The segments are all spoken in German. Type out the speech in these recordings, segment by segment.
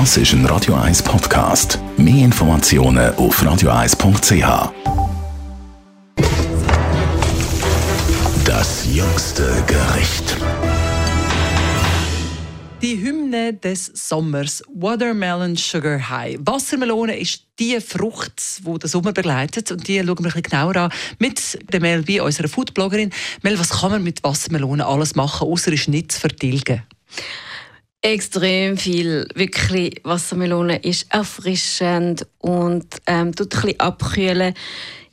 Das ist ein Radio 1 Podcast. Mehr Informationen auf radio1.ch. Das jüngste Gericht. Die Hymne des Sommers, Watermelon Sugar High. Wassermelone ist die Frucht, die den Sommer begleitet. Und die schauen wir ein bisschen genauer an mit der Mel B, unserer Foodbloggerin. Mel, was kann man mit Wassermelone alles machen, außer ist nicht zu vertilgen? Extrem viel. Wirklich, Wassermelone ist erfrischend und ähm, tut ein bisschen abkühlen.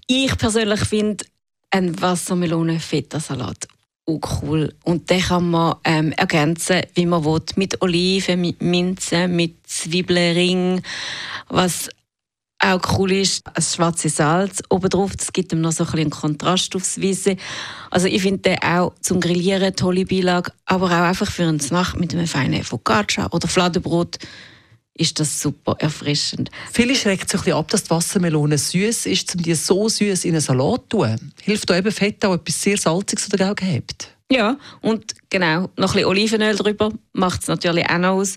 Ich persönlich finde ein Wassermelone-Feta-Salat auch cool. Und den kann man ähm, ergänzen, wie man will, mit Oliven, mit Minze, mit Zwiebelring, was auch cool ist, ein schwarzes Salz obendrauf. Das gibt ihm noch so ein bisschen Kontrast aufs Weisse. Also ich finde den auch zum Grillieren eine tolle Beilage, aber auch einfach für eine Nacht mit einem feinen Focaccia oder Fladenbrot ist das super erfrischend. Viele schreckt sich ein bisschen ab, dass die Wassermelone süß ist, um die so süß in einen Salat zu tun. Hilft da eben Fett auch etwas sehr Salziges oder auch gehabt? Ja, und genau, noch ein bisschen Olivenöl drüber macht es natürlich auch noch aus.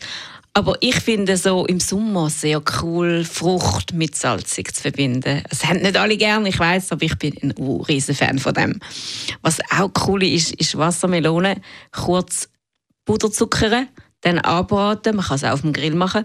Aber ich finde so im Sommer sehr cool, Frucht mit salzig zu verbinden. Das haben nicht alle gern, ich weiß, aber ich bin ein riesen Fan von dem. Was auch cool ist, ist Wassermelone kurz Puderzuckern, dann anbraten. Man kann es auch auf dem Grill machen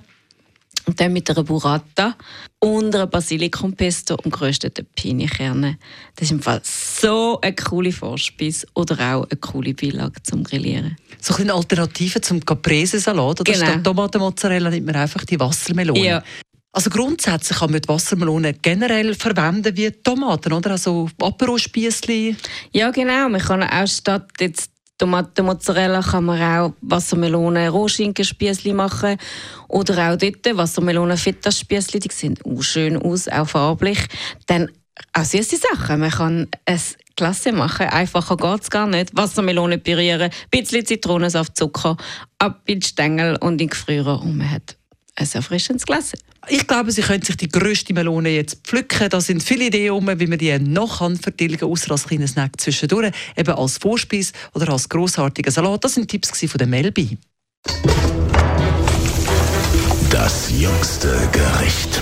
und dann mit einer Burrata und einer Basilikumpesto und gerösteten Pinienkernen. Das ist im Fall so eine coole Vorspeise oder auch eine coole Beilage zum Grillieren. So eine Alternative zum Caprese-Salat oder genau. statt Tomatenmozzarella nimmt man einfach die Wassermelone. Ja. Also grundsätzlich kann man die Wassermelone generell verwenden wie Tomaten, oder? Also Aperol-Spiessli. Ja, genau. Man kann auch statt jetzt Tomatenmozzarella kann man auch Wassermelone Rohschinkenspießli machen oder auch dort Wassermelone feta spießli die sehen auch schön aus, auch farblich. Dann auch süße Sachen. Man kann es Klasse machen. Einfacher geht es gar nicht. Wassermelone pürieren, ein bisschen Zitronensaft, Zucker, ab in den Stängel und in den Gefrierer und man hat ein erfrischendes Glas. Ich glaube, Sie können sich die grösste Melone jetzt pflücken. Da sind viele Ideen um, wie man die noch kann vertilgen kann, außer als kleines Snack zwischendurch, eben als Vorspeis oder als grossartiger Salat. Das sind Tipps von der Melby. Das jüngste Gericht.